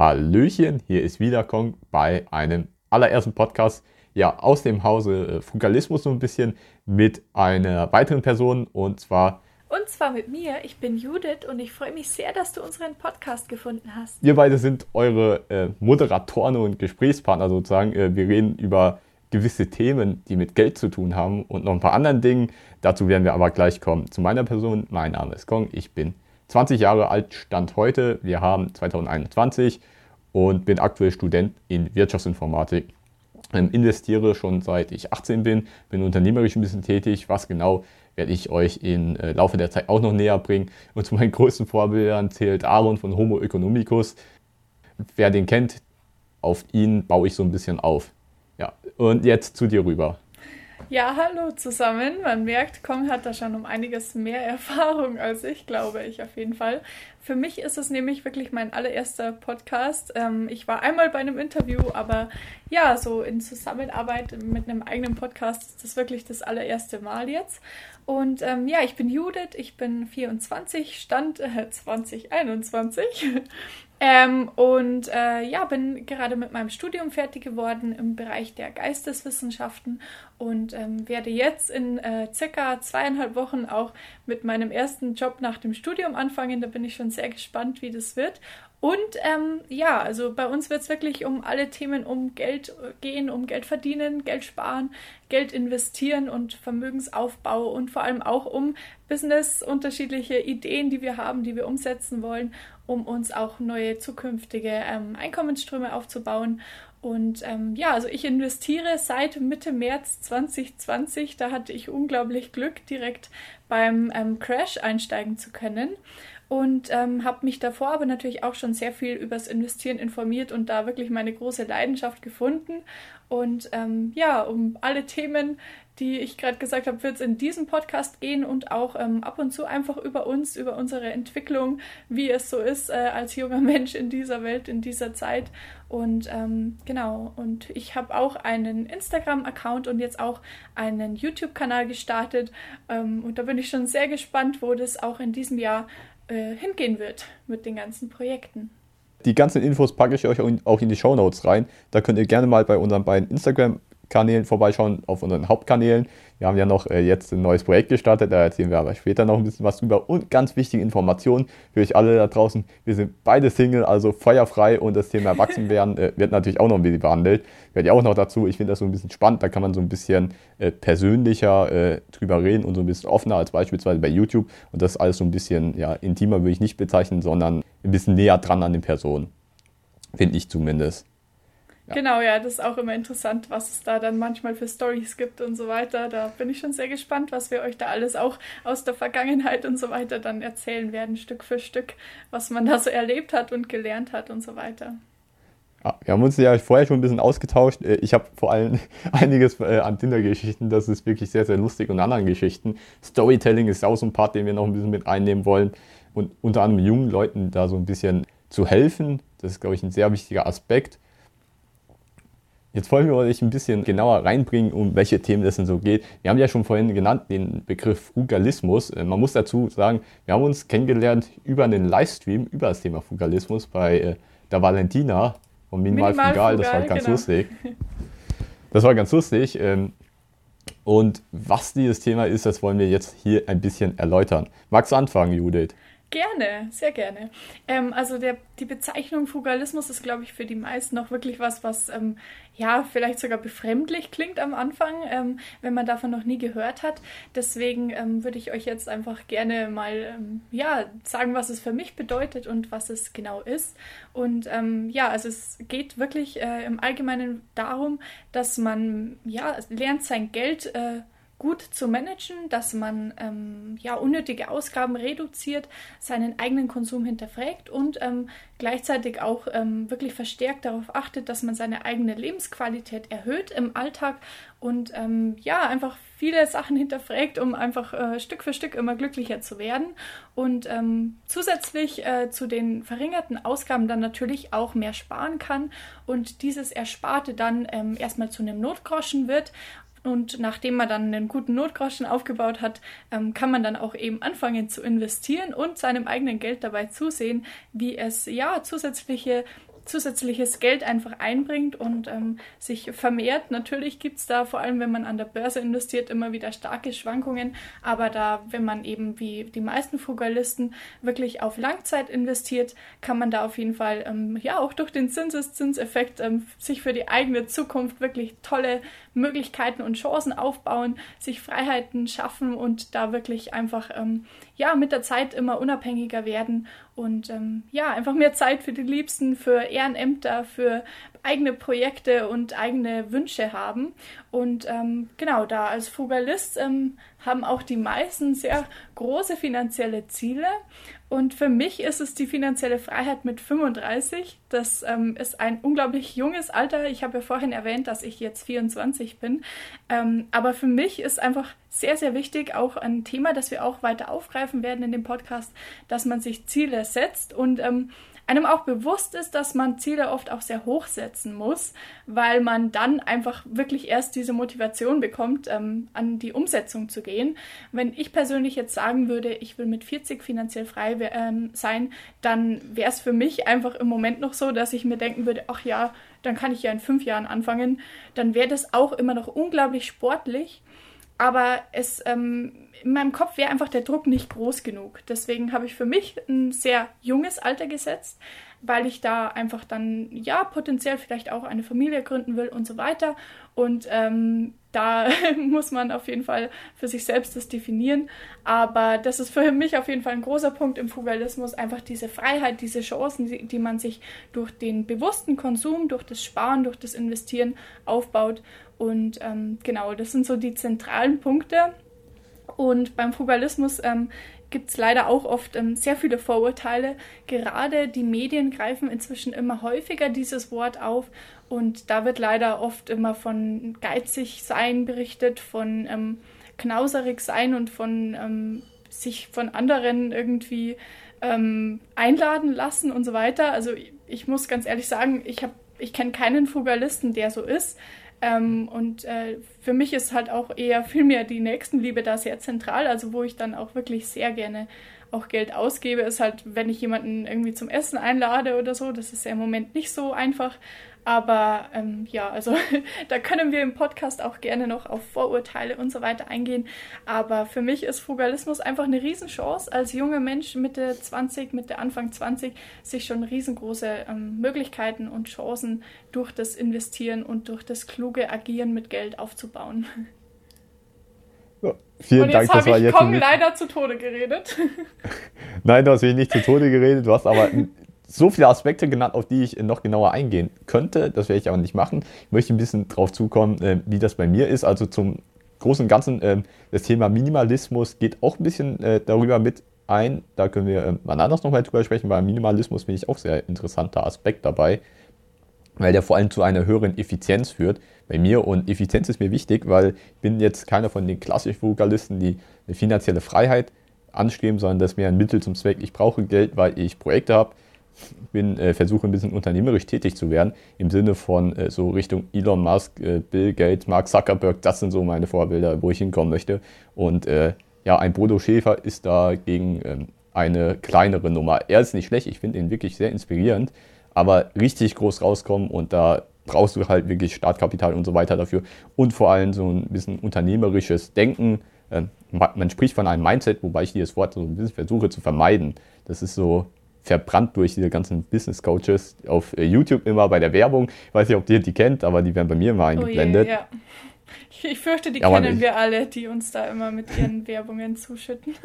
Hallöchen, hier ist wieder Kong bei einem allerersten Podcast ja, aus dem Hause äh, Frugalismus so ein bisschen mit einer weiteren Person und zwar und zwar mit mir. Ich bin Judith und ich freue mich sehr, dass du unseren Podcast gefunden hast. Wir beide sind eure äh, Moderatoren und Gesprächspartner sozusagen. Äh, wir reden über gewisse Themen, die mit Geld zu tun haben und noch ein paar anderen Dingen. Dazu werden wir aber gleich kommen. Zu meiner Person. Mein Name ist Kong. Ich bin 20 Jahre alt, Stand heute. Wir haben 2021 und bin aktuell Student in Wirtschaftsinformatik. Ähm, investiere schon seit ich 18 bin, bin unternehmerisch ein bisschen tätig. Was genau werde ich euch im äh, Laufe der Zeit auch noch näher bringen. Und zu meinen größten Vorbildern zählt Aaron von Homo economicus. Wer den kennt, auf ihn baue ich so ein bisschen auf. Ja, und jetzt zu dir rüber. Ja, hallo zusammen. Man merkt, Kong hat da schon um einiges mehr Erfahrung als ich, glaube ich auf jeden Fall. Für mich ist es nämlich wirklich mein allererster Podcast. Ähm, ich war einmal bei einem Interview, aber ja, so in Zusammenarbeit mit einem eigenen Podcast ist das wirklich das allererste Mal jetzt. Und ähm, ja, ich bin Judith, ich bin 24, Stand äh, 2021 ähm, und äh, ja, bin gerade mit meinem Studium fertig geworden im Bereich der Geisteswissenschaften und ähm, werde jetzt in äh, circa zweieinhalb Wochen auch mit meinem ersten Job nach dem Studium anfangen. Da bin ich schon sehr gespannt, wie das wird. Und ähm, ja, also bei uns wird es wirklich um alle Themen um Geld gehen, um Geld verdienen, Geld sparen, Geld investieren und Vermögensaufbau und vor allem auch um Business, unterschiedliche Ideen, die wir haben, die wir umsetzen wollen, um uns auch neue zukünftige ähm, Einkommensströme aufzubauen. Und ähm, ja, also ich investiere seit Mitte März 2020. Da hatte ich unglaublich Glück, direkt beim ähm, Crash einsteigen zu können und ähm, habe mich davor aber natürlich auch schon sehr viel übers Investieren informiert und da wirklich meine große Leidenschaft gefunden. Und ähm, ja, um alle Themen, die ich gerade gesagt habe, wird es in diesem Podcast gehen und auch ähm, ab und zu einfach über uns, über unsere Entwicklung, wie es so ist äh, als junger Mensch in dieser Welt, in dieser Zeit. Und ähm, genau, und ich habe auch einen Instagram-Account und jetzt auch einen YouTube-Kanal gestartet. Ähm, und da bin ich schon sehr gespannt, wo das auch in diesem Jahr äh, hingehen wird mit den ganzen Projekten. Die ganzen Infos packe ich euch auch in die Show Notes rein. Da könnt ihr gerne mal bei unseren beiden Instagram Kanälen vorbeischauen, auf unseren Hauptkanälen. Wir haben ja noch äh, jetzt ein neues Projekt gestartet, da erzählen wir aber später noch ein bisschen was drüber. Und ganz wichtige Informationen für euch alle da draußen. Wir sind beide Single, also feuerfrei und das Thema Erwachsenwerden äh, wird natürlich auch noch ein bisschen behandelt. Werde ich auch noch dazu. Ich finde das so ein bisschen spannend, da kann man so ein bisschen äh, persönlicher äh, drüber reden und so ein bisschen offener als beispielsweise bei YouTube. Und das alles so ein bisschen ja, intimer, würde ich nicht bezeichnen, sondern ein bisschen näher dran an den Personen. Finde ich zumindest. Ja. Genau, ja, das ist auch immer interessant, was es da dann manchmal für Stories gibt und so weiter. Da bin ich schon sehr gespannt, was wir euch da alles auch aus der Vergangenheit und so weiter dann erzählen werden, Stück für Stück, was man da so erlebt hat und gelernt hat und so weiter. Ja, wir haben uns ja vorher schon ein bisschen ausgetauscht. Äh, ich habe vor allem einiges äh, an Tinder-Geschichten, das ist wirklich sehr, sehr lustig und anderen Geschichten. Storytelling ist auch so ein Part, den wir noch ein bisschen mit einnehmen wollen und unter anderem jungen Leuten da so ein bisschen zu helfen. Das ist, glaube ich, ein sehr wichtiger Aspekt. Jetzt wollen wir euch ein bisschen genauer reinbringen, um welche Themen es denn so geht. Wir haben ja schon vorhin genannt den Begriff Frugalismus. Äh, man muss dazu sagen, wir haben uns kennengelernt über einen Livestream über das Thema Frugalismus bei äh, der Valentina von Minimal, Minimal Frugal. Das war ganz genau. lustig. Das war ganz lustig. Ähm, und was dieses Thema ist, das wollen wir jetzt hier ein bisschen erläutern. Magst du anfangen, Judith? Gerne, sehr gerne. Ähm, also der, die Bezeichnung Fugalismus ist, glaube ich, für die meisten noch wirklich was, was ähm, ja vielleicht sogar befremdlich klingt am Anfang, ähm, wenn man davon noch nie gehört hat. Deswegen ähm, würde ich euch jetzt einfach gerne mal ähm, ja sagen, was es für mich bedeutet und was es genau ist. Und ähm, ja, also es geht wirklich äh, im Allgemeinen darum, dass man ja lernt sein Geld äh, gut zu managen, dass man ähm, ja unnötige Ausgaben reduziert, seinen eigenen Konsum hinterfragt und ähm, gleichzeitig auch ähm, wirklich verstärkt darauf achtet, dass man seine eigene Lebensqualität erhöht im Alltag und ähm, ja einfach viele Sachen hinterfragt, um einfach äh, Stück für Stück immer glücklicher zu werden und ähm, zusätzlich äh, zu den verringerten Ausgaben dann natürlich auch mehr sparen kann und dieses Ersparte dann ähm, erstmal zu einem Notgroschen wird und nachdem man dann einen guten Notgroschen aufgebaut hat, ähm, kann man dann auch eben anfangen zu investieren und seinem eigenen Geld dabei zusehen, wie es ja zusätzliche zusätzliches Geld einfach einbringt und ähm, sich vermehrt. Natürlich gibt es da, vor allem wenn man an der Börse investiert, immer wieder starke Schwankungen, aber da, wenn man eben wie die meisten Frugalisten wirklich auf Langzeit investiert, kann man da auf jeden Fall ähm, ja auch durch den Zinseszinseffekt ähm, sich für die eigene Zukunft wirklich tolle Möglichkeiten und Chancen aufbauen, sich Freiheiten schaffen und da wirklich einfach ähm, ja mit der Zeit immer unabhängiger werden und ähm, ja einfach mehr Zeit für die Liebsten, für Ehrenämter, für eigene Projekte und eigene Wünsche haben. Und ähm, genau da als Frugalist ähm, haben auch die meisten sehr große finanzielle Ziele. Und für mich ist es die finanzielle Freiheit mit 35. Das ähm, ist ein unglaublich junges Alter. Ich habe ja vorhin erwähnt, dass ich jetzt 24 bin. Ähm, aber für mich ist einfach sehr, sehr wichtig, auch ein Thema, das wir auch weiter aufgreifen werden in dem Podcast, dass man sich Ziele setzt und ähm, einem auch bewusst ist, dass man Ziele oft auch sehr hoch setzen muss, weil man dann einfach wirklich erst diese Motivation bekommt, ähm, an die Umsetzung zu gehen. Wenn ich persönlich jetzt sagen würde, ich will mit 40 finanziell frei ähm, sein, dann wäre es für mich einfach im Moment noch so, dass ich mir denken würde, ach ja, dann kann ich ja in fünf Jahren anfangen. Dann wäre das auch immer noch unglaublich sportlich aber es ähm, in meinem Kopf wäre einfach der Druck nicht groß genug. Deswegen habe ich für mich ein sehr junges Alter gesetzt, weil ich da einfach dann ja potenziell vielleicht auch eine Familie gründen will und so weiter. Und ähm, da muss man auf jeden Fall für sich selbst das definieren. Aber das ist für mich auf jeden Fall ein großer Punkt im Fugalismus, einfach diese Freiheit, diese Chancen, die, die man sich durch den bewussten Konsum, durch das Sparen, durch das Investieren aufbaut. Und ähm, genau, das sind so die zentralen Punkte. Und beim Frugalismus ähm, gibt es leider auch oft ähm, sehr viele Vorurteile. Gerade die Medien greifen inzwischen immer häufiger dieses Wort auf und da wird leider oft immer von geizig sein berichtet, von ähm, knauserig sein und von ähm, sich von anderen irgendwie ähm, einladen lassen und so weiter. Also ich muss ganz ehrlich sagen, ich habe ich kenne keinen Frugalisten, der so ist. Ähm, und äh, für mich ist halt auch eher vielmehr die Nächstenliebe da sehr zentral, also wo ich dann auch wirklich sehr gerne auch Geld ausgebe, ist halt, wenn ich jemanden irgendwie zum Essen einlade oder so. Das ist ja im Moment nicht so einfach. Aber ähm, ja, also da können wir im Podcast auch gerne noch auf Vorurteile und so weiter eingehen. Aber für mich ist Frugalismus einfach eine Riesenchance, als junger Mensch Mitte 20, Mitte Anfang 20, sich schon riesengroße ähm, Möglichkeiten und Chancen durch das Investieren und durch das kluge Agieren mit Geld aufzubauen. Ja, vielen und jetzt Dank, das war jetzt. Kong leider zu Tode geredet. Nein, du hast mich nicht zu Tode geredet, du hast aber so viele Aspekte genannt, auf die ich noch genauer eingehen könnte. Das werde ich aber nicht machen. Ich möchte ein bisschen drauf zukommen, äh, wie das bei mir ist. Also zum Großen und Ganzen, äh, das Thema Minimalismus geht auch ein bisschen äh, darüber mit ein. Da können wir äh, mal anders nochmal drüber sprechen, weil Minimalismus finde ich auch sehr interessanter Aspekt dabei, weil der vor allem zu einer höheren Effizienz führt bei mir. Und Effizienz ist mir wichtig, weil ich bin jetzt keiner von den klassischen Vokalisten, die eine finanzielle Freiheit anstreben, sondern das ist mehr ein Mittel zum Zweck. Ich brauche Geld, weil ich Projekte habe bin, äh, versuche ein bisschen unternehmerisch tätig zu werden, im Sinne von äh, so Richtung Elon Musk, äh, Bill Gates, Mark Zuckerberg, das sind so meine Vorbilder, wo ich hinkommen möchte. Und äh, ja, ein Bodo Schäfer ist dagegen ähm, eine kleinere Nummer. Er ist nicht schlecht, ich finde ihn wirklich sehr inspirierend, aber richtig groß rauskommen und da brauchst du halt wirklich Startkapital und so weiter dafür und vor allem so ein bisschen unternehmerisches Denken. Ähm, man spricht von einem Mindset, wobei ich dieses Wort so ein bisschen versuche zu vermeiden. Das ist so, verbrannt durch diese ganzen Business Coaches auf äh, YouTube immer bei der Werbung. Ich weiß nicht, ob ihr die kennt, aber die werden bei mir immer eingeblendet. Oh je, ja. Ich fürchte, die ja, kennen wir alle, die uns da immer mit ihren Werbungen zuschütten.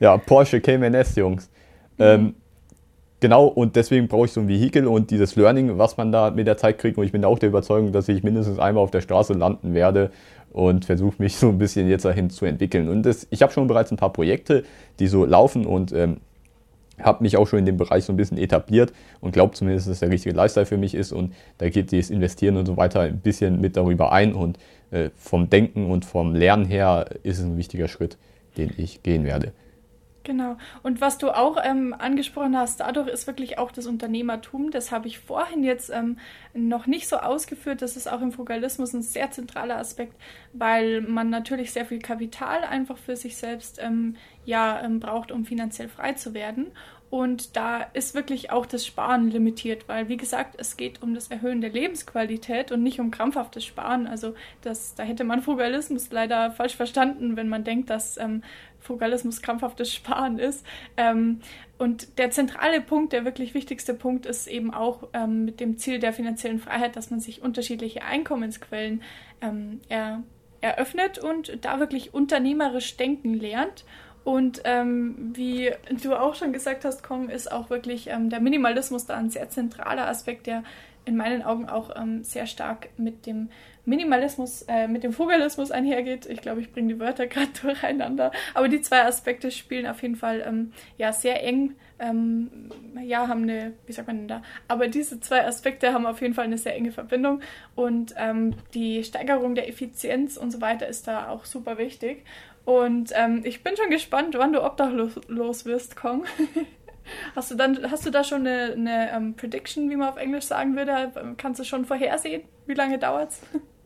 Ja, Porsche Cayman S, Jungs. Mhm. Ähm, genau, und deswegen brauche ich so ein Vehikel und dieses Learning, was man da mit der Zeit kriegt. Und ich bin auch der Überzeugung, dass ich mindestens einmal auf der Straße landen werde und versuche mich so ein bisschen jetzt dahin zu entwickeln. Und das, ich habe schon bereits ein paar Projekte, die so laufen und ähm, habe mich auch schon in dem Bereich so ein bisschen etabliert und glaube zumindest, dass es der richtige Lifestyle für mich ist und da geht das Investieren und so weiter ein bisschen mit darüber ein und äh, vom Denken und vom Lernen her ist es ein wichtiger Schritt, den ich gehen werde. Genau. Und was du auch ähm, angesprochen hast, dadurch ist wirklich auch das Unternehmertum. Das habe ich vorhin jetzt ähm, noch nicht so ausgeführt. Das ist auch im Frugalismus ein sehr zentraler Aspekt, weil man natürlich sehr viel Kapital einfach für sich selbst ähm, ja, ähm, braucht, um finanziell frei zu werden. Und da ist wirklich auch das Sparen limitiert, weil, wie gesagt, es geht um das Erhöhen der Lebensqualität und nicht um krampfhaftes Sparen. Also das, da hätte man Frugalismus leider falsch verstanden, wenn man denkt, dass ähm, Frugalismus krampfhaftes Sparen ist. Ähm, und der zentrale Punkt, der wirklich wichtigste Punkt ist eben auch ähm, mit dem Ziel der finanziellen Freiheit, dass man sich unterschiedliche Einkommensquellen ähm, er, eröffnet und da wirklich unternehmerisch denken lernt und ähm, wie du auch schon gesagt hast, Kong, ist auch wirklich ähm, der Minimalismus da ein sehr zentraler Aspekt, der in meinen Augen auch ähm, sehr stark mit dem Minimalismus, äh, mit dem Frugalismus einhergeht. Ich glaube, ich bringe die Wörter gerade durcheinander. Aber die zwei Aspekte spielen auf jeden Fall ähm, ja sehr eng. Ähm, ja, haben eine, wie sagt man denn da? Aber diese zwei Aspekte haben auf jeden Fall eine sehr enge Verbindung und ähm, die Steigerung der Effizienz und so weiter ist da auch super wichtig. Und ähm, ich bin schon gespannt, wann du obdachlos wirst, Kong. hast, du dann, hast du da schon eine, eine um, ähm, Prediction, wie man auf Englisch sagen würde? Kannst du schon vorhersehen? Wie lange dauert es?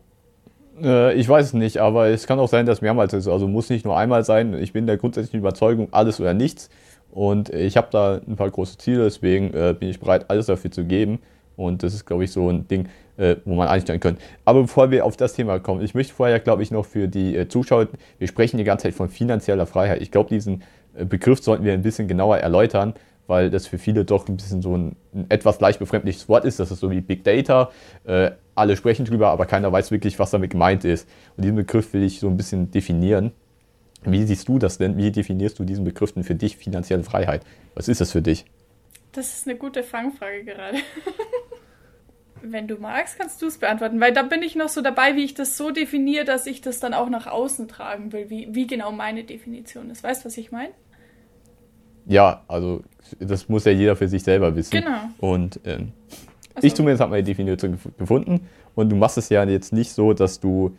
Äh, ich weiß es nicht, aber es kann auch sein, dass mehrmals ist. Also muss nicht nur einmal sein. Ich bin der grundsätzlichen Überzeugung, alles oder nichts. Und ich habe da ein paar große Ziele, deswegen äh, bin ich bereit, alles dafür zu geben. Und das ist, glaube ich, so ein Ding, äh, wo man einsteigen können. Aber bevor wir auf das Thema kommen, ich möchte vorher, glaube ich, noch für die äh, Zuschauer, wir sprechen die ganze Zeit von finanzieller Freiheit. Ich glaube, diesen äh, Begriff sollten wir ein bisschen genauer erläutern, weil das für viele doch ein bisschen so ein, ein etwas leicht befremdliches Wort ist. Das ist so wie Big Data. Äh, alle sprechen drüber, aber keiner weiß wirklich, was damit gemeint ist. Und diesen Begriff will ich so ein bisschen definieren. Wie siehst du das denn? Wie definierst du diesen Begriff denn für dich, finanzielle Freiheit? Was ist das für dich? Das ist eine gute Fangfrage gerade. Wenn du magst, kannst du es beantworten, weil da bin ich noch so dabei, wie ich das so definiere, dass ich das dann auch nach außen tragen will, wie, wie genau meine Definition ist. Weißt du, was ich meine? Ja, also das muss ja jeder für sich selber wissen. Genau. Und ähm, also. ich zumindest habe meine Definition gefunden und du machst es ja jetzt nicht so, dass du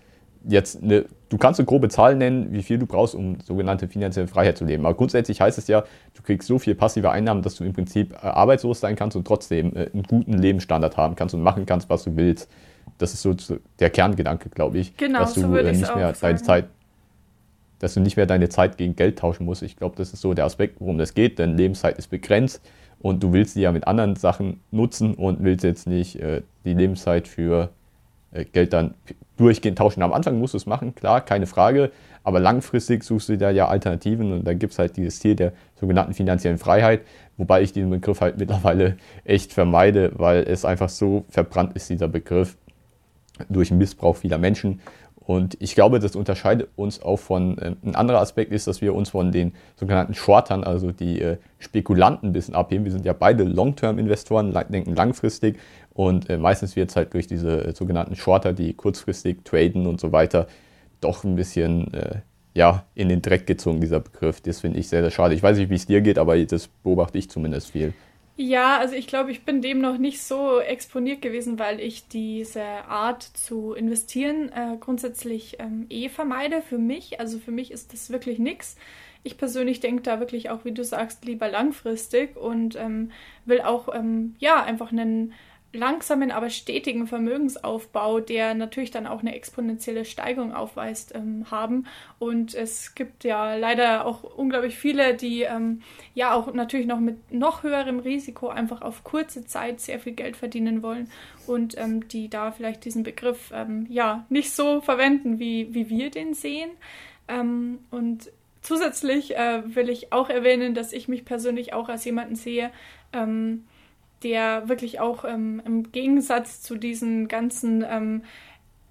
jetzt eine, du kannst eine grobe Zahl nennen, wie viel du brauchst, um sogenannte finanzielle Freiheit zu leben. Aber grundsätzlich heißt es ja, du kriegst so viel passive Einnahmen, dass du im Prinzip äh, arbeitslos sein kannst und trotzdem äh, einen guten Lebensstandard haben kannst und machen kannst, was du willst. Das ist so der Kerngedanke, glaube ich. Genau, dass du so würde äh, nicht mehr deine Zeit, dass du nicht mehr deine Zeit gegen Geld tauschen musst. Ich glaube, das ist so der Aspekt, worum das geht, denn Lebenszeit ist begrenzt und du willst sie ja mit anderen Sachen nutzen und willst jetzt nicht äh, die Lebenszeit für äh, Geld dann durchgehend tauschen. Am Anfang musst du es machen, klar, keine Frage, aber langfristig suchst du da ja Alternativen und da gibt es halt dieses Ziel der sogenannten finanziellen Freiheit, wobei ich diesen Begriff halt mittlerweile echt vermeide, weil es einfach so verbrannt ist, dieser Begriff, durch Missbrauch vieler Menschen. Und ich glaube, das unterscheidet uns auch von, äh, ein anderer Aspekt ist, dass wir uns von den sogenannten Shortern, also die äh, Spekulanten ein bisschen abheben. Wir sind ja beide Long-Term-Investoren, denken langfristig und äh, meistens wird es halt durch diese äh, sogenannten Shorter, die kurzfristig traden und so weiter, doch ein bisschen äh, ja, in den Dreck gezogen, dieser Begriff. Das finde ich sehr, sehr schade. Ich weiß nicht, wie es dir geht, aber das beobachte ich zumindest viel. Ja, also ich glaube, ich bin dem noch nicht so exponiert gewesen, weil ich diese Art zu investieren äh, grundsätzlich ähm, eh vermeide für mich. Also für mich ist das wirklich nichts. Ich persönlich denke da wirklich auch, wie du sagst, lieber langfristig und ähm, will auch ähm, ja einfach einen langsamen, aber stetigen Vermögensaufbau, der natürlich dann auch eine exponentielle Steigerung aufweist, ähm, haben. Und es gibt ja leider auch unglaublich viele, die ähm, ja auch natürlich noch mit noch höherem Risiko einfach auf kurze Zeit sehr viel Geld verdienen wollen und ähm, die da vielleicht diesen Begriff ähm, ja nicht so verwenden, wie, wie wir den sehen. Ähm, und zusätzlich äh, will ich auch erwähnen, dass ich mich persönlich auch als jemanden sehe, ähm, der wirklich auch ähm, im Gegensatz zu diesen ganzen ähm,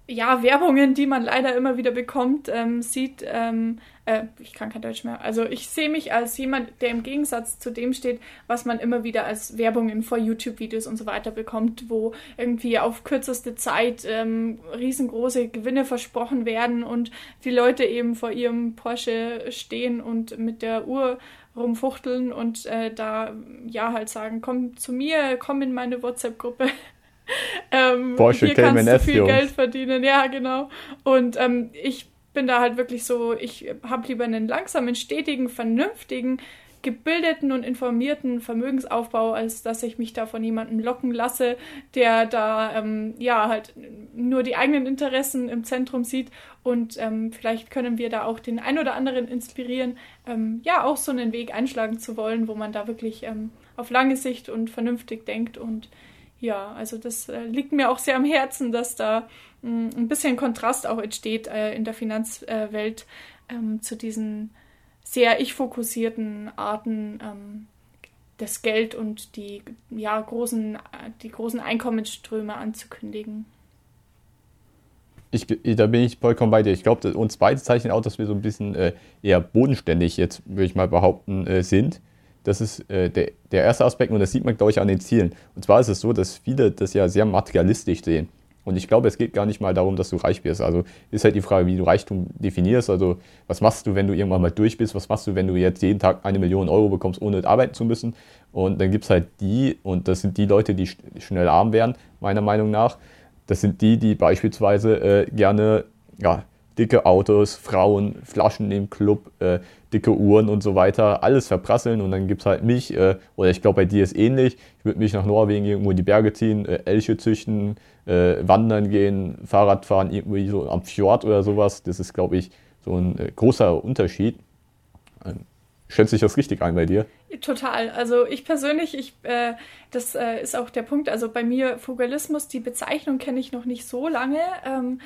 ja, Werbungen, die man leider immer wieder bekommt, ähm, sieht, ähm, äh, ich kann kein Deutsch mehr, also ich sehe mich als jemand, der im Gegensatz zu dem steht, was man immer wieder als Werbungen vor YouTube-Videos und so weiter bekommt, wo irgendwie auf kürzeste Zeit ähm, riesengroße Gewinne versprochen werden und die Leute eben vor ihrem Porsche stehen und mit der Uhr rumfuchteln und äh, da ja halt sagen, komm zu mir, komm in meine WhatsApp-Gruppe. ähm, Porsche hier kannst du viel Jungs. Geld verdienen, ja genau. Und ähm, ich bin da halt wirklich so, ich habe lieber einen langsamen, stetigen, vernünftigen, gebildeten und informierten Vermögensaufbau, als dass ich mich da von jemandem locken lasse, der da ähm, ja halt nur die eigenen Interessen im Zentrum sieht. Und ähm, vielleicht können wir da auch den ein oder anderen inspirieren, ähm, ja auch so einen Weg einschlagen zu wollen, wo man da wirklich ähm, auf lange Sicht und vernünftig denkt. Und ja, also das äh, liegt mir auch sehr am Herzen, dass da mh, mm, ein bisschen Kontrast auch entsteht äh, in der Finanzwelt äh, zu diesen sehr ich-fokussierten Arten ähm, das Geld und die ja, großen, die großen Einkommensströme anzukündigen. Ich, da bin ich vollkommen bei dir. Ich glaube, uns beide zeichnen auch, dass wir so ein bisschen äh, eher bodenständig jetzt, würde ich mal behaupten, äh, sind. Das ist äh, der, der erste Aspekt und das sieht man, glaube ich, an den Zielen. Und zwar ist es so, dass viele das ja sehr materialistisch sehen. Und ich glaube, es geht gar nicht mal darum, dass du reich wirst. Also ist halt die Frage, wie du Reichtum definierst. Also was machst du, wenn du irgendwann mal durch bist? Was machst du, wenn du jetzt jeden Tag eine Million Euro bekommst, ohne arbeiten zu müssen? Und dann gibt es halt die, und das sind die Leute, die schnell arm werden, meiner Meinung nach. Das sind die, die beispielsweise äh, gerne ja, dicke Autos, Frauen, Flaschen im Club, äh, dicke Uhren und so weiter, alles verprasseln und dann gibt es halt mich, äh, oder ich glaube bei dir ist ähnlich, ich würde mich nach Norwegen irgendwo in die Berge ziehen, äh, Elche züchten, äh, wandern gehen, Fahrrad fahren, irgendwie so am Fjord oder sowas, das ist glaube ich so ein äh, großer Unterschied. Ähm, schätzt sich das richtig ein bei dir? Total. Also ich persönlich, ich, äh, das äh, ist auch der Punkt. Also bei mir Fugalismus, die Bezeichnung kenne ich noch nicht so lange. Ähm,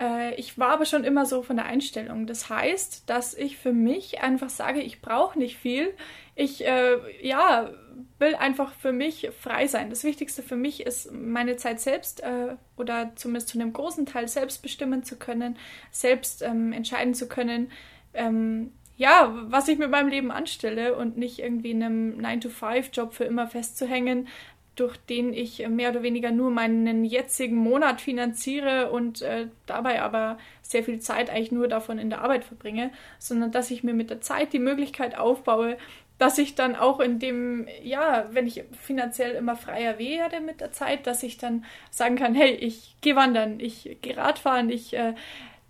äh, ich war aber schon immer so von der Einstellung. Das heißt, dass ich für mich einfach sage, ich brauche nicht viel. Ich, äh, ja, will einfach für mich frei sein. Das Wichtigste für mich ist, meine Zeit selbst äh, oder zumindest zu einem großen Teil selbst bestimmen zu können, selbst ähm, entscheiden zu können, ähm, ja, was ich mit meinem Leben anstelle und nicht irgendwie in einem 9-to-5-Job für immer festzuhängen, durch den ich mehr oder weniger nur meinen jetzigen Monat finanziere und äh, dabei aber sehr viel Zeit eigentlich nur davon in der Arbeit verbringe, sondern dass ich mir mit der Zeit die Möglichkeit aufbaue, dass ich dann auch in dem, ja, wenn ich finanziell immer freier werde mit der Zeit, dass ich dann sagen kann, hey, ich gehe wandern, ich gehe Radfahren, ich äh,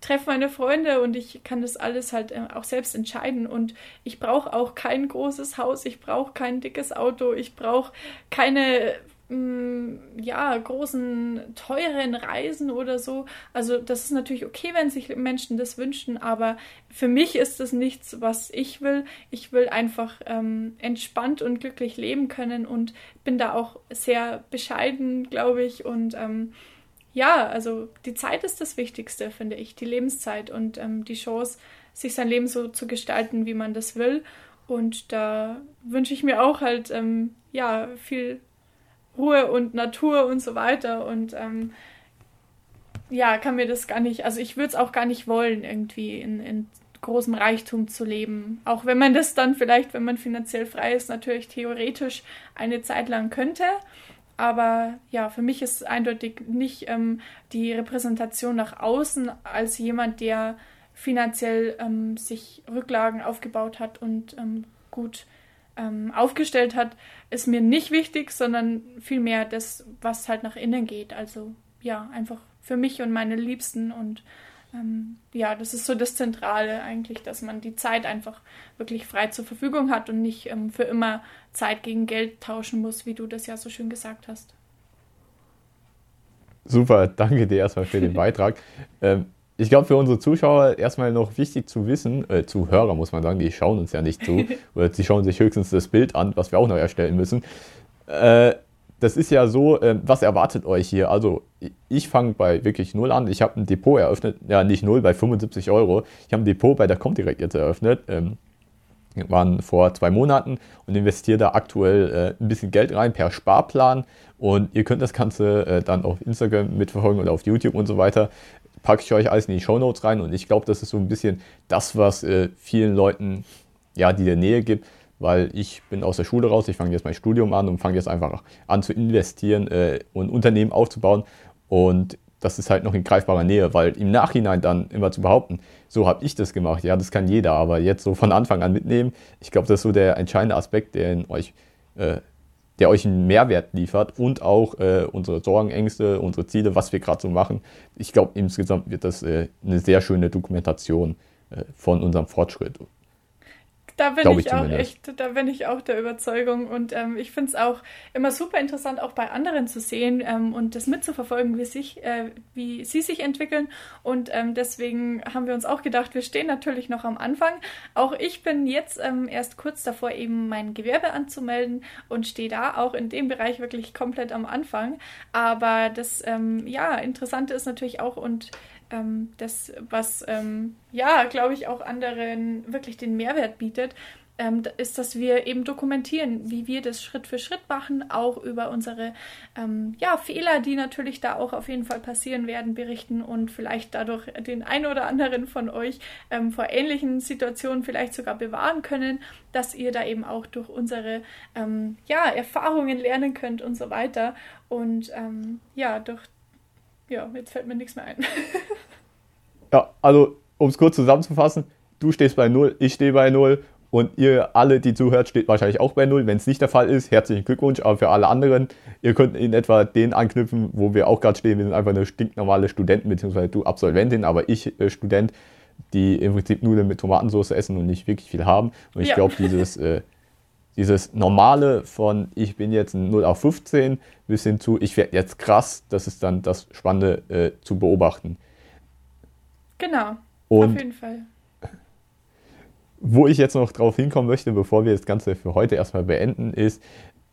treffe meine Freunde und ich kann das alles halt äh, auch selbst entscheiden. Und ich brauche auch kein großes Haus, ich brauche kein dickes Auto, ich brauche keine mm, ja, großen, teuren Reisen oder so. Also das ist natürlich okay, wenn sich Menschen das wünschen, aber für mich ist das nichts, was ich will. Ich will einfach ähm, entspannt und glücklich leben können und bin da auch sehr bescheiden, glaube ich, und ähm, ja, also die Zeit ist das Wichtigste, finde ich, die Lebenszeit und ähm, die Chance, sich sein Leben so zu gestalten, wie man das will. Und da wünsche ich mir auch halt, ähm, ja, viel Ruhe und Natur und so weiter. Und ähm, ja, kann mir das gar nicht, also ich würde es auch gar nicht wollen, irgendwie in, in großem Reichtum zu leben. Auch wenn man das dann vielleicht, wenn man finanziell frei ist, natürlich theoretisch eine Zeit lang könnte. Aber ja, für mich ist eindeutig nicht ähm, die Repräsentation nach außen als jemand, der finanziell ähm, sich Rücklagen aufgebaut hat und ähm, gut ähm, aufgestellt hat, ist mir nicht wichtig, sondern vielmehr das, was halt nach innen geht. Also ja, einfach für mich und meine Liebsten und ähm, ja, das ist so das Zentrale eigentlich, dass man die Zeit einfach wirklich frei zur Verfügung hat und nicht ähm, für immer Zeit gegen Geld tauschen muss, wie du das ja so schön gesagt hast. Super, danke dir erstmal für den Beitrag. ähm, ich glaube, für unsere Zuschauer erstmal noch wichtig zu wissen, äh, Zuhörer muss man sagen, die schauen uns ja nicht zu, oder sie schauen sich höchstens das Bild an, was wir auch noch erstellen müssen. Äh, das ist ja so, äh, was erwartet euch hier? Also ich fange bei wirklich null an. Ich habe ein Depot eröffnet, ja nicht null, bei 75 Euro. Ich habe ein Depot bei der Comdirect jetzt eröffnet, ähm, waren vor zwei Monaten und investiere da aktuell äh, ein bisschen Geld rein per Sparplan. Und ihr könnt das Ganze äh, dann auf Instagram mitverfolgen oder auf YouTube und so weiter. Packe ich euch alles in die Show Notes rein und ich glaube, das ist so ein bisschen das, was äh, vielen Leuten, ja, die der Nähe gibt, weil ich bin aus der Schule raus, ich fange jetzt mein Studium an und fange jetzt einfach an zu investieren äh, und Unternehmen aufzubauen und das ist halt noch in greifbarer Nähe, weil im Nachhinein dann immer zu behaupten, so habe ich das gemacht, ja, das kann jeder, aber jetzt so von Anfang an mitnehmen, ich glaube, das ist so der entscheidende Aspekt, der euch, äh, der euch einen Mehrwert liefert und auch äh, unsere Sorgen, Ängste, unsere Ziele, was wir gerade so machen. Ich glaube, insgesamt wird das äh, eine sehr schöne Dokumentation äh, von unserem Fortschritt Da bin ich, ich auch echt, da bin ich auch der Überzeugung und ähm, ich finde es auch immer super interessant, auch bei anderen zu sehen ähm, und das mitzuverfolgen, wie sich, äh, wie sie sich entwickeln und ähm, deswegen haben wir uns auch gedacht, wir stehen natürlich noch am Anfang. Auch ich bin jetzt ähm, erst kurz davor, eben mein Gewerbe anzumelden und stehe da auch in dem Bereich wirklich komplett am Anfang. Aber das ähm, ja Interessante ist natürlich auch und ähm, das, was ja, glaube ich, auch anderen wirklich den Mehrwert bietet, ähm, ist, dass wir eben dokumentieren, wie wir das Schritt für Schritt machen, auch über unsere ähm, ja, Fehler, die natürlich da auch auf jeden Fall passieren werden, berichten und vielleicht dadurch den einen oder anderen von euch ähm, vor ähnlichen Situationen vielleicht sogar bewahren können, dass ihr da eben auch durch unsere ähm, ja, Erfahrungen lernen könnt und so weiter. Und ähm, ja, durch ja, jetzt fällt mir nichts mehr ein. ja, also um es kurz zusammenzufassen, du stehst bei 0, ich stehe bei 0 und ihr alle, die zuhört, steht wahrscheinlich auch bei 0. Wenn es nicht der Fall ist, herzlichen Glückwunsch. Aber für alle anderen, ihr könnt in etwa den anknüpfen, wo wir auch gerade stehen. Wir sind einfach eine stinknormale Studentin, beziehungsweise du Absolventin, aber ich äh, Student, die im Prinzip Nudeln mit Tomatensauce essen und nicht wirklich viel haben. Und ich ja. glaube, dieses, äh, dieses Normale von ich bin jetzt ein 0 auf 15 bis hin zu ich werde jetzt krass, das ist dann das Spannende äh, zu beobachten. Genau, und auf jeden Fall wo ich jetzt noch drauf hinkommen möchte, bevor wir das Ganze für heute erstmal beenden, ist,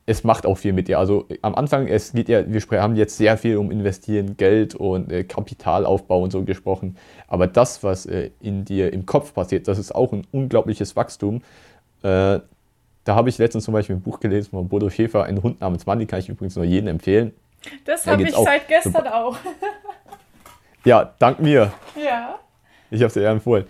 es macht auch viel mit dir. Also am Anfang, es geht ja, wir haben jetzt sehr viel um Investieren, Geld und äh, Kapitalaufbau und so gesprochen. Aber das, was äh, in dir im Kopf passiert, das ist auch ein unglaubliches Wachstum. Äh, da habe ich letztens zum Beispiel ein Buch gelesen von Bodo Schäfer, ein Hund namens Mandy, kann ich übrigens nur jedem empfehlen. Das habe ich auch, seit gestern auch. ja, dank mir. Ja. Ich habe es dir ja empfohlen.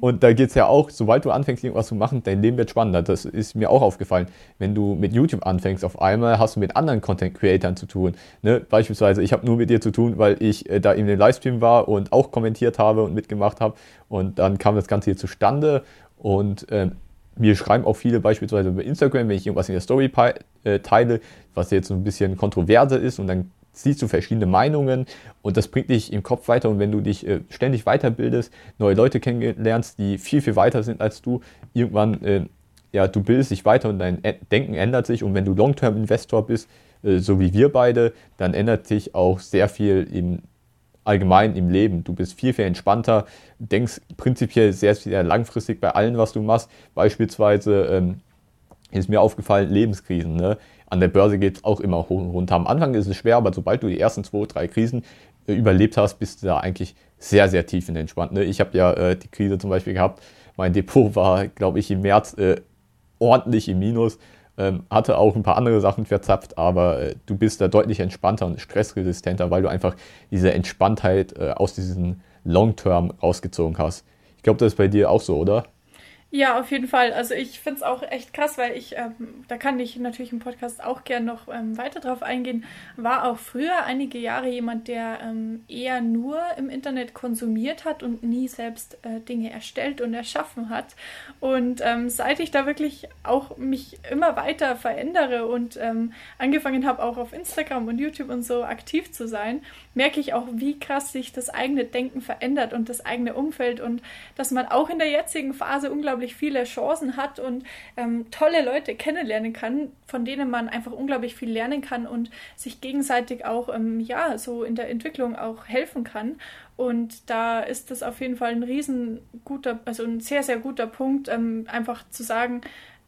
Und da geht es ja auch, sobald du anfängst, irgendwas zu machen, dein Leben wird spannender. Das ist mir auch aufgefallen. Wenn du mit YouTube anfängst, auf einmal hast du mit anderen Content-Creatern zu tun. Ne? Beispielsweise, ich habe nur mit dir zu tun, weil ich äh, da in dem Livestream war und auch kommentiert habe und mitgemacht habe. Und dann kam das Ganze hier zustande. Und äh, mir schreiben auch viele beispielsweise über Instagram, wenn ich irgendwas in der Story äh, teile, was jetzt so ein bisschen kontroverser ist und dann siehst du verschiedene Meinungen und das bringt dich im Kopf weiter. Und wenn du dich äh, ständig weiterbildest, neue Leute kennenlernst, die viel, viel weiter sind als du, irgendwann, äh, ja, du bildest dich weiter und dein Denken ändert sich. Und wenn du Long-Term-Investor bist, äh, so wie wir beide, dann ändert sich auch sehr viel im allgemein im Leben. Du bist viel, viel entspannter, denkst prinzipiell sehr, sehr langfristig bei allem, was du machst. Beispielsweise ähm, ist mir aufgefallen, Lebenskrisen. Ne? An der Börse geht es auch immer hoch und runter. Am Anfang ist es schwer, aber sobald du die ersten zwei, drei Krisen äh, überlebt hast, bist du da eigentlich sehr, sehr tief in entspannt. Ne? Ich habe ja äh, die Krise zum Beispiel gehabt. Mein Depot war, glaube ich, im März äh, ordentlich im Minus. Ähm, hatte auch ein paar andere Sachen verzapft, aber äh, du bist da deutlich entspannter und stressresistenter, weil du einfach diese Entspanntheit äh, aus diesem Long-Term rausgezogen hast. Ich glaube, das ist bei dir auch so, oder? Ja, auf jeden Fall. Also ich finde es auch echt krass, weil ich, ähm, da kann ich natürlich im Podcast auch gern noch ähm, weiter drauf eingehen, war auch früher einige Jahre jemand, der ähm, eher nur im Internet konsumiert hat und nie selbst äh, Dinge erstellt und erschaffen hat. Und ähm, seit ich da wirklich auch mich immer weiter verändere und ähm, angefangen habe, auch auf Instagram und YouTube und so aktiv zu sein, merke ich auch, wie krass sich das eigene Denken verändert und das eigene Umfeld und dass man auch in der jetzigen Phase unglaublich viele Chancen hat und ähm, tolle Leute kennenlernen kann, von denen man einfach unglaublich viel lernen kann und sich gegenseitig auch ähm, ja so in der Entwicklung auch helfen kann. Und da ist das auf jeden Fall ein riesen guter, also ein sehr, sehr guter Punkt, ähm, einfach zu sagen,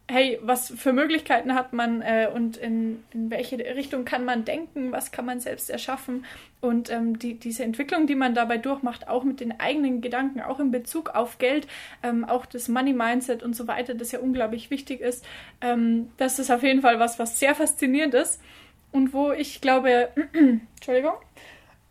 hey, was für Möglichkeiten hat man äh, und in, in welche Richtung kann man denken, was kann man selbst erschaffen und ähm, die, diese Entwicklung, die man dabei durchmacht, auch mit den eigenen Gedanken, auch in Bezug auf Geld, ähm, auch das Money Mindset und so weiter, das ja unglaublich wichtig ist, ähm, das ist auf jeden Fall was, was sehr faszinierend ist und wo ich glaube, Entschuldigung,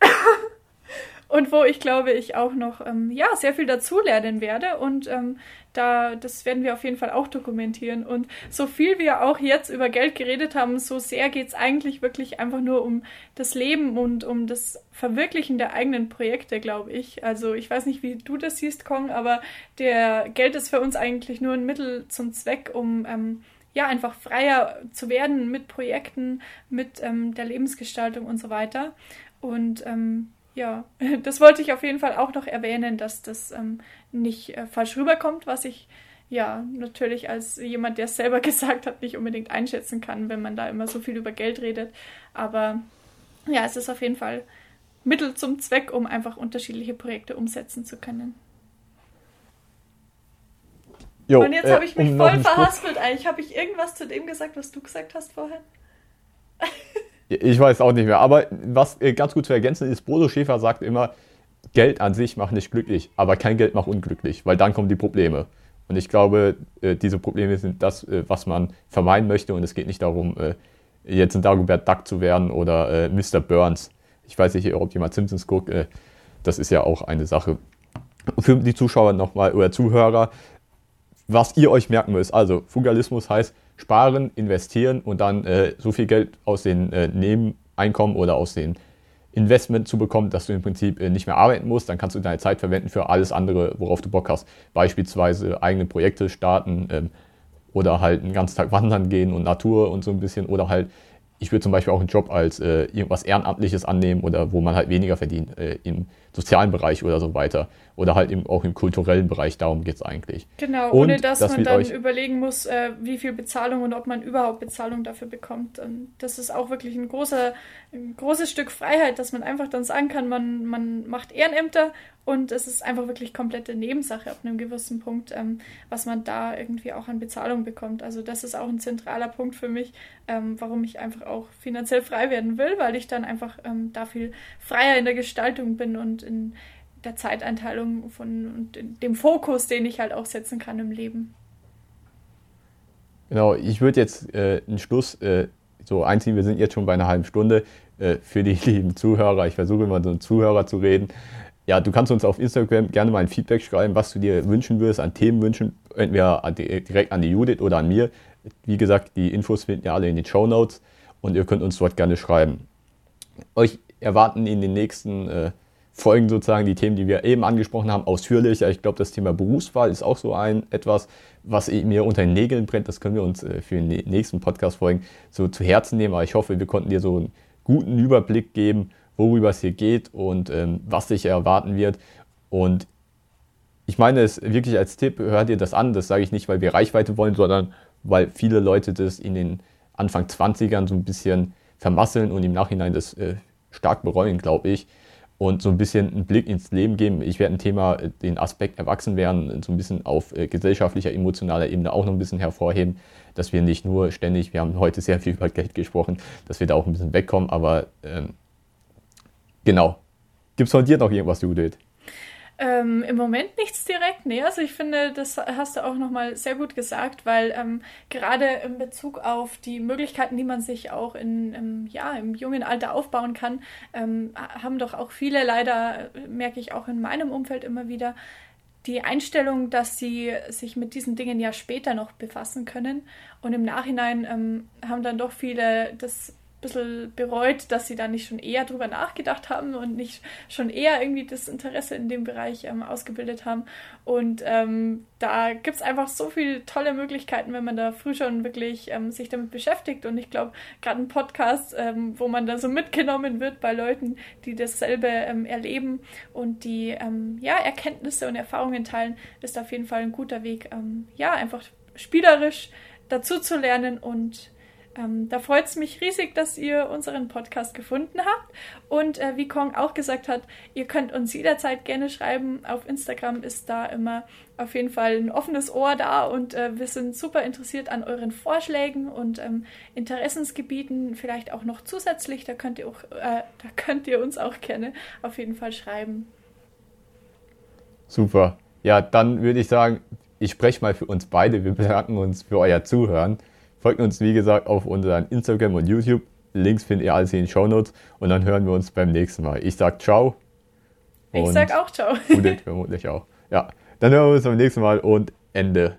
und wo ich glaube, ich auch noch ähm, ja, sehr viel dazulernen werde. Und ähm, da, das werden wir auf jeden Fall auch dokumentieren. Und so viel wir auch jetzt über Geld geredet haben, so sehr geht es eigentlich wirklich einfach nur um das Leben und um das Verwirklichen der eigenen Projekte, glaube ich. Also ich weiß nicht, wie du das siehst, Kong, aber der Geld ist für uns eigentlich nur ein Mittel zum Zweck, um ähm, ja einfach freier zu werden mit Projekten, mit ähm, der Lebensgestaltung und so weiter. Und ähm, ja, das wollte ich auf jeden Fall auch noch erwähnen, dass das ähm, nicht äh, falsch rüberkommt, was ich ja, natürlich als jemand, der es selber gesagt hat, nicht unbedingt einschätzen kann, wenn man da immer so viel über Geld redet. Aber ja, es ist auf jeden Fall Mittel zum Zweck, um einfach unterschiedliche Projekte umsetzen zu können. Jo, und jetzt äh, habe ich mich um voll verhaspelt. Eigentlich habe ich irgendwas zu dem gesagt, was du gesagt hast vorhin. ich weiß auch nicht mehr. Aber was äh, ganz gut zu ergänzen ist, Bodo Schäfer sagt immer, Geld an sich macht nicht glücklich, aber kein Geld macht unglücklich, weil dann kommen die Probleme. Und ich glaube, äh, diese Probleme sind das, äh, was man vermeiden möchte. Und es geht nicht darum, jetzt ein Dagobert Duck zu werden oder Mr. Burns. Ich weiß nicht, ob jemand Simpsons guckt. das ist ja auch eine Sache. Für die Zuschauer nochmal oder Zuhörer, was ihr euch merken müsst. Also, Fugalismus heißt sparen, investieren und dann so viel Geld aus den Nebeneinkommen oder aus den Investment zu bekommen, dass du im Prinzip äh, nicht mehr arbeiten musst. Dann kannst du deine Zeit verwenden für alles andere, worauf du Bock hast. Beispielsweise eigene Projekte starten ähm, oder halt einen ganzen Tag wandern gehen und Natur und so ein bisschen oder halt ich würde zum Beispiel auch einen Job als äh, irgendwas Ehrenamtliches annehmen oder wo man halt weniger verdient, äh, im sozialen Bereich oder so weiter. Oder halt im, auch im kulturellen Bereich, darum geht es eigentlich. Genau, und ohne dass das man dann überlegen muss, äh, wie viel Bezahlung und ob man überhaupt Bezahlung dafür bekommt. Und das ist auch wirklich ein, großer, ein großes Stück Freiheit, dass man einfach dann sagen kann, man, man macht Ehrenämter und es ist einfach wirklich komplette Nebensache ab einem gewissen Punkt, ähm, was man da irgendwie auch an Bezahlung bekommt. Also das ist auch ein zentraler Punkt für mich, ähm, warum ich einfach auch finanziell frei werden will, weil ich dann einfach ähm, da viel freier in der Gestaltung bin und in der Zeiteinteilung von und dem Fokus, den ich halt auch setzen kann im Leben. Genau, ich würde jetzt äh, einen Schluss äh, so einziehen. Wir sind jetzt schon bei einer halben Stunde äh, für die lieben Zuhörer. Ich versuche immer so einen Zuhörer zu reden. Ja, du kannst uns auf Instagram gerne mal ein Feedback schreiben, was du dir wünschen würdest, an Themen wünschen, entweder direkt an die Judith oder an mir. Wie gesagt, die Infos finden ihr alle in den Show Notes und ihr könnt uns dort gerne schreiben. Euch erwarten in den nächsten äh, folgen sozusagen die Themen, die wir eben angesprochen haben, ausführlicher. Ich glaube, das Thema Berufswahl ist auch so ein etwas, was mir unter den Nägeln brennt. Das können wir uns äh, für den nächsten Podcast-Folgen so zu Herzen nehmen. Aber ich hoffe, wir konnten dir so einen guten Überblick geben, worüber es hier geht und ähm, was dich erwarten wird. Und ich meine es wirklich als Tipp, hört dir das an. Das sage ich nicht, weil wir Reichweite wollen, sondern weil viele Leute das in den Anfang 20ern so ein bisschen vermasseln und im Nachhinein das äh, stark bereuen, glaube ich und so ein bisschen einen Blick ins Leben geben. Ich werde ein Thema, äh, den Aspekt Erwachsenwerden, so ein bisschen auf äh, gesellschaftlicher, emotionaler Ebene auch noch ein bisschen hervorheben, dass wir nicht nur ständig, wir haben heute sehr viel über Geld gesprochen, dass wir da auch ein bisschen wegkommen, aber ähm, genau. Gibt es von dir noch irgendwas, Judith? Ähm, Im Moment nichts direkt, nee. Also ich finde, das hast du auch nochmal sehr gut gesagt, weil ähm, gerade in Bezug auf die Möglichkeiten, die man sich auch in, im, ja, im jungen Alter aufbauen kann, ähm, haben doch auch viele leider, merke ich auch in meinem Umfeld immer wieder, die Einstellung, dass sie sich mit diesen Dingen ja später noch befassen können. Und im Nachhinein ähm, haben dann doch viele das bisschen bereut, dass sie da nicht schon eher drüber nachgedacht haben und nicht schon eher irgendwie das Interesse in dem Bereich ähm, ausgebildet haben. Und ähm, da gibt es einfach so viele tolle Möglichkeiten, wenn man da früh schon wirklich ähm, sich damit beschäftigt. Und ich glaube, gerade ein Podcast, ähm, wo man da so mitgenommen wird bei Leuten, die dasselbe ähm, erleben und die ähm, ja, Erkenntnisse und Erfahrungen teilen, ist auf jeden Fall ein guter Weg, ja, einfach spielerisch dazu zu lernen und ähm, da freut es mich riesig, dass ihr unseren Podcast gefunden habt. Und äh, wie Kong auch gesagt hat, ihr könnt uns jederzeit gerne schreiben. Auf Instagram ist da immer auf jeden Fall ein offenes Ohr da und äh, wir sind super interessiert an euren Vorschlägen und ähm, Interessensgebieten, vielleicht auch noch zusätzlich. Da könnt ihr auch, äh, da könnt ihr uns auch gerne auf jeden Fall schreiben. Super. Ja, dann würde ich sagen, ich spreche mal für uns beide. Wir bedanken uns für euer Zuhören. Folgt uns, wie gesagt, auf unseren Instagram und YouTube. Links findet ihr alles in den Show Notes. Und dann hören wir uns beim nächsten Mal. Ich sag ciao. Ich sag auch ciao. Judith vermutlich auch. Ja, dann hören wir uns beim nächsten Mal und Ende.